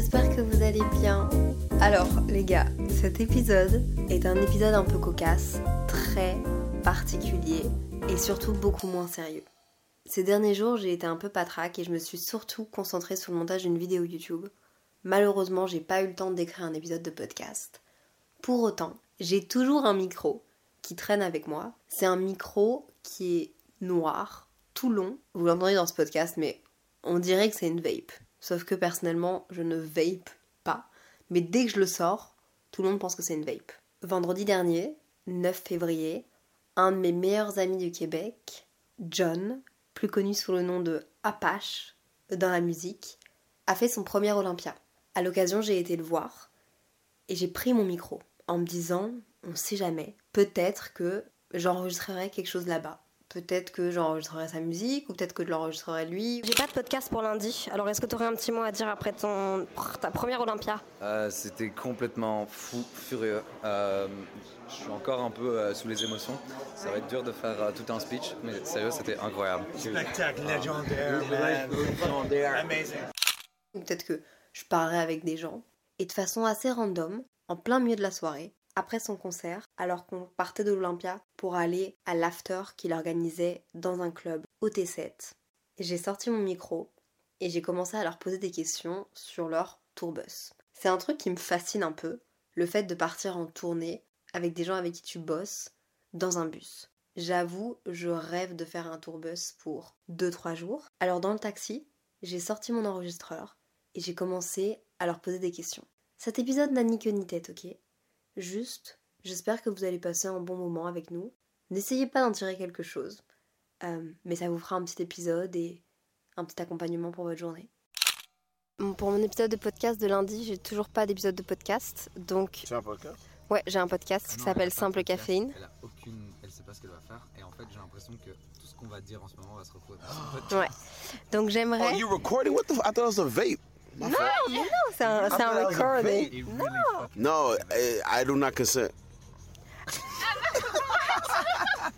J'espère que vous allez bien. Alors les gars, cet épisode est un épisode un peu cocasse, très particulier et surtout beaucoup moins sérieux. Ces derniers jours, j'ai été un peu patraque et je me suis surtout concentrée sur le montage d'une vidéo YouTube. Malheureusement, j'ai pas eu le temps d'écrire un épisode de podcast. Pour autant, j'ai toujours un micro qui traîne avec moi. C'est un micro qui est noir, tout long. Vous l'entendez dans ce podcast, mais on dirait que c'est une vape. Sauf que personnellement, je ne vape pas. Mais dès que je le sors, tout le monde pense que c'est une vape. Vendredi dernier, 9 février, un de mes meilleurs amis du Québec, John, plus connu sous le nom de Apache dans la musique, a fait son premier Olympia. À l'occasion, j'ai été le voir et j'ai pris mon micro en me disant, on sait jamais, peut-être que j'enregistrerai quelque chose là-bas. Peut-être que j'enregistrerai sa musique ou peut-être que je l'enregistrerai lui. J'ai pas de podcast pour lundi, alors est-ce que tu aurais un petit mot à dire après ton, ta première Olympia? Euh, C'était complètement fou, furieux. Euh, je suis encore un peu euh, sous les émotions. Ça va être dur de faire euh, tout un speech, mais sérieux, c'était incroyable. Spectacle légendaire, man. Amazing. Peut-être que je parlerai avec des gens. Et de façon assez random, en plein milieu de la soirée, après son concert, alors qu'on partait de l'Olympia pour aller à l'after qu'il organisait dans un club au T7, j'ai sorti mon micro et j'ai commencé à leur poser des questions sur leur tourbus. C'est un truc qui me fascine un peu, le fait de partir en tournée avec des gens avec qui tu bosses dans un bus. J'avoue, je rêve de faire un tourbus pour 2-3 jours. Alors dans le taxi, j'ai sorti mon enregistreur et j'ai commencé à leur poser des questions. Cet épisode n'a ni queue ni tête, ok? Juste, j'espère que vous allez passer un bon moment avec nous. N'essayez pas d'en tirer quelque chose, euh, mais ça vous fera un petit épisode et un petit accompagnement pour votre journée. Pour mon épisode de podcast de lundi, j'ai toujours pas d'épisode de podcast, donc Tu as un podcast? Ouais, j'ai un podcast qui s'appelle Simple Caféine. Elle a aucune, elle sait pas ce qu'elle va faire, et en fait, j'ai l'impression que tout ce qu'on va dire en ce moment va se retrouver. Ouais. Donc Oh, j'aimerais. you recording? What the? f- I thought it was a vape. My Non, fault. mais non, c'est un, c'est un I thought that was a recording. No, eh, I do not consent.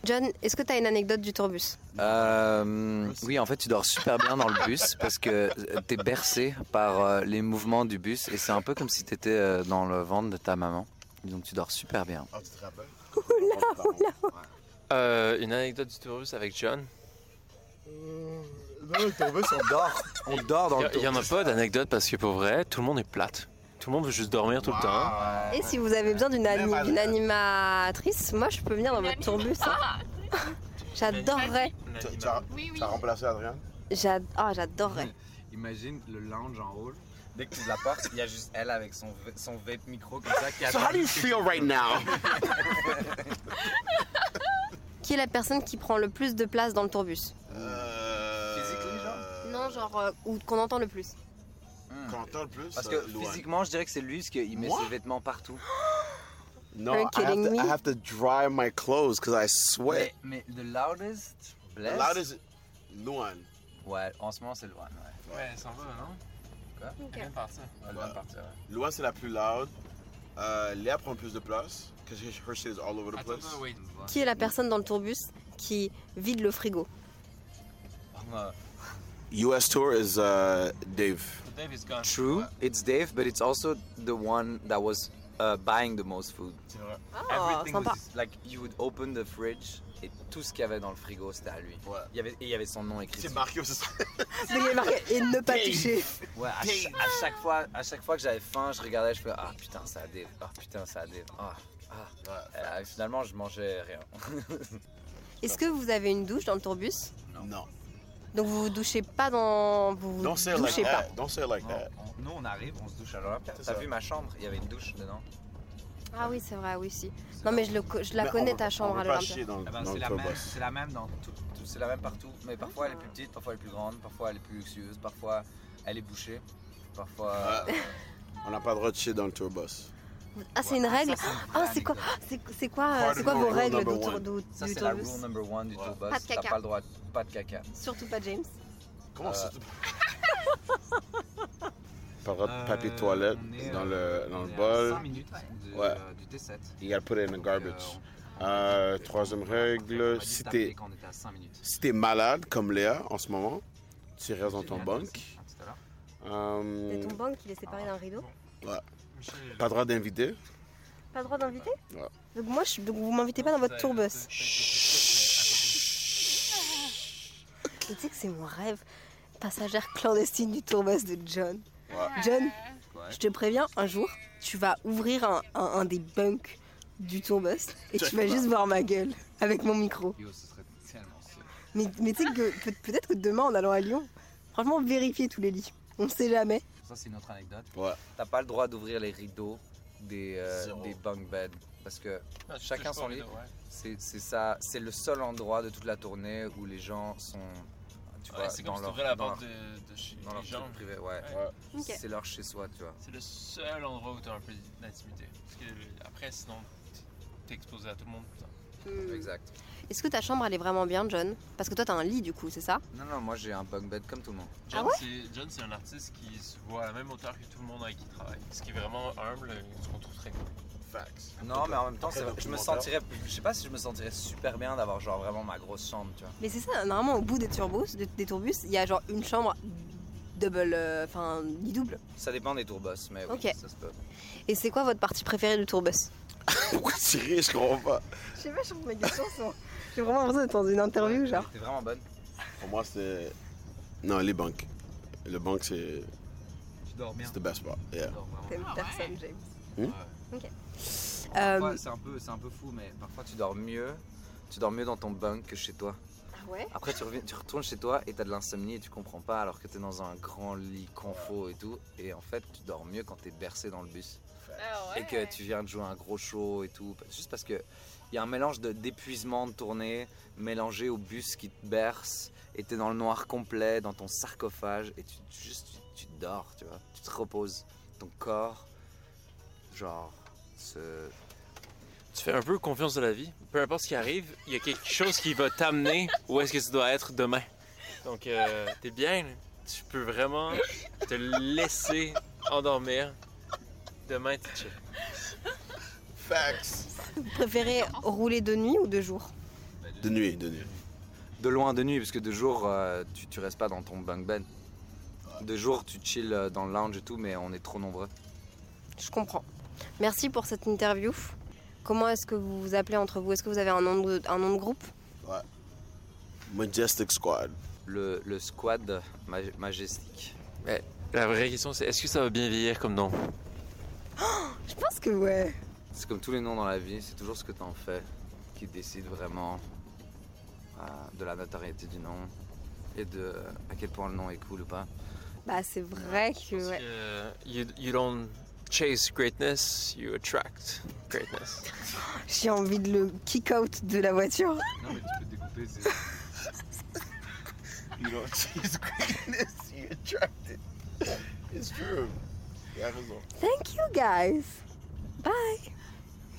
John, est-ce que tu as une anecdote du tourbus? Euh, oui, en fait, tu dors super bien dans le bus parce que t'es bercé par euh, les mouvements du bus et c'est un peu comme si t'étais euh, dans le ventre de ta maman. Donc tu dors super bien. Ah, tu te rappelles? Euh, une anecdote du tourbus avec John? On dort. On dort dans le Il y, en a pas d'anecdote parce que pour vrai, tout le monde est plate. Tout le monde veut juste dormir tout le temps. Et si vous avez besoin d'une ani- animatrice, moi je peux venir dans votre tourbus. hein. J'adorerais. Tu, as, remplacé Adrien? Ah, j'adorerais. Imagine le lounge en haut. Dès que tu la portes, il y a juste elle avec son, son vape micro comme ça qui So how do you feel right now? Qui est la personne qui prend le plus de place dans le tourbus Euh, genre, euh, ou qu'on entend le plus. Qu'on entend le plus? Parce euh, que Louane. physiquement, je dirais que c'est lui parce qu'il met Moi? ses vêtements partout. No, Are you I have, kidding to, me? I have to dry my clothes because I sweat. Mais, mais the loudest, The bless. loudest, Luan. Ouais, en ce moment c'est Loane. Ouais. Ouais, ça va, non? Quoi? Elle vient de partir. Elle vient de partir. ouais. Luan, c'est la plus loud. Euh, Léa prend plus de place because her shit is all over the Attends, place. attends, wait. Qui est la personne dans le tourbus qui vide le frigo? Moi, US tour is uh, Dave. Dave is gone. True, it's Dave, but it's also the one that was uh, buying the most food. C'est vrai. Ah, Everything sympa. was like you would open the fridge et tout ce qu'il y avait dans le frigo c'était à lui. Ouais. Il y avait, et il y avait son nom écrit. C'est marqué. Donc, il est marqué et ne pas Dave. toucher. Ouais, à, cha- à chaque fois, à chaque fois que j'avais faim, je regardais, je fais ah putain c'est à Dave, ah putain c'est à Dave, ah ah. Euh, finalement je mangeais rien. Est-ce que vous avez une douche dans le tourbus? Non. Donc vous vous douchez pas dans. Vous vous Don't say it like douchez pas. that. Don't say it like Non, that. on- nous, on arrive, on se douche à l'Olympia. C'est T'as ça. vu ma chambre? Il y avait une douche dedans. Ah oui, c'est vrai, oui, si. Non, mais je, le co- je la Mais connais on ta chambre on à veut pas l'Olympia. chier dans, Ah ben, dans c'est le la, même, c'est la même dans tout, tout- c'est la même partout, mais parfois elle est plus petite, parfois elle est plus grande, parfois elle est plus luxueuse, parfois elle est bouchée, parfois. Ah, on n'a pas le droit de chier dans le tour bus. Ah, c'est une règle Ah, c'est quoi. C'est quoi, euh, quoi the vos règles du, Ça c'est la tourbus rule number one du Ouais. tour bus. Pas de caca. pas le droit, pas de caca. Surtout pas James. Comment Euh, ça Pas le droit de papier de toilette dans le, dans le bol. 5 minutes Ouais. euh, du T7. You gotta put it in the garbage. Euh, Euh, troisième règle, si t'es quand on était à 5 minutes. si t'es malade comme Léa en ce moment, tu restes dans ton bunk. Euh, C'est ton banque qui est séparé d'un rideau pas droit d'inviter. Pas droit d'inviter Ouais. Donc moi, je, donc vous m'invitez pas dans votre tourbus. Et tu sais que c'est mon rêve. Passagère clandestine du tourbus de John. Ouais. John, Ouais. je te préviens, un jour, tu vas ouvrir un, un- un des bunks du tourbus et tu vas juste voir ma gueule avec mon micro. Mais, mais tu sais que peut- peut-être que demain, en allant à Lyon, franchement, vérifiez tous les lits. On ne sait jamais. Ça c'est une autre anecdote. Ouais. T'as pas le droit d'ouvrir les rideaux des, euh, des bunk beds parce que Ah, Chacun son lit. ouais. c'est c'est ça, c'est le seul endroit de toute la tournée où les gens sont, tu Ouais, vois, c'est dans comme si leur, la dans porte leur, de, de chez dans les gens. privé, ouais. C'est leur chez soi, tu vois. C'est le seul endroit où t'as un peu d'intimité. Parce que le- après, sinon, t'es exposé à tout le monde tout le temps. Hmm. Exact. Est-ce que ta chambre, elle est vraiment bien, John? Parce que toi, t'as un lit, du coup, c'est ça? Non, non, moi j'ai un bunk bed comme tout le monde. John, Ah ouais? c'est, John, c'est un artiste qui se voit à la même hauteur que tout le monde avec qui il travaille. Ce qui est vraiment humble, ce qu'on trouve très cool. Facts. Non, mais en même temps, c'est- je me sentirais, je sais pas si je me sentirais super bien d'avoir genre vraiment ma grosse chambre, tu vois. Mais c'est ça, normalement, au bout des tourbus, des, des tourbus, il y a genre une chambre double, euh, enfin, lit double. Ça dépend des tourbus, mais oui, Ok. ça se peut. Et c'est quoi votre partie préférée du tourbus? Pourquoi tu ris Je comprends pas. Je sais pas, je trouve mes questions sont... J'ai vraiment l'impression d'être dans une interview, genre. T'es vraiment bonne. Pour moi, c'est. Non, les banques. Le banque, c'est Tu dors bien. c'est the best part. Yeah. Bien. personne, James. Hmm? Ok. Parfois, Euh, c'est un peu, c'est un peu fou, mais parfois tu dors mieux. Tu dors mieux dans ton bunk que chez toi. ah ouais? Après, tu, reviens, tu retournes chez toi et t'as de l'insomnie et tu comprends pas alors que t'es dans un grand lit confort et tout. Et en fait, tu dors mieux quand t'es bercé dans le bus. Et que tu viens de jouer un gros show et tout. Juste parce que il y a un mélange de- d'épuisement de tournée mélangé au bus qui te berce. Et t'es dans le noir complet, dans ton sarcophage. Et tu, tu- juste, tu, tu dors, tu vois. Tu te reposes. Ton corps, genre, se. Tu fais un peu confiance de la vie. Peu importe ce qui arrive, il y a quelque chose qui va t'amener où est-ce que tu dois être demain. Donc, euh, t'es bien. là. Tu peux vraiment te laisser endormir. Demain, tu chill. Facts. Vous préférez rouler de nuit ou de jour De nuit, de nuit. De loin de nuit, parce que de jour, euh, tu, tu restes pas dans ton bunk bed. De jour, tu chill euh, dans le lounge et tout, mais on est trop nombreux. Je comprends. Merci pour cette interview. Comment est-ce que vous vous appelez entre vous? Est-ce que vous avez un nom de, un nom de groupe? Majestic Squad. Le, le squad maj- majestique. La vraie question, c'est est-ce que ça va bien vieillir comme nom? Je pense que ouais. C'est comme tous les noms dans la vie, c'est toujours ce que tu en fais qui décide vraiment euh, de la notoriété du nom et de à quel point le nom est cool ou pas. Bah c'est vrai que ouais. que you, you don't chase greatness, you attract greatness. J'ai envie de le kick out de la voiture. Non mais tu peux découper, c'est... You don't chase greatness, you attract it. It's true. Il a raison. Thank you guys. Bye.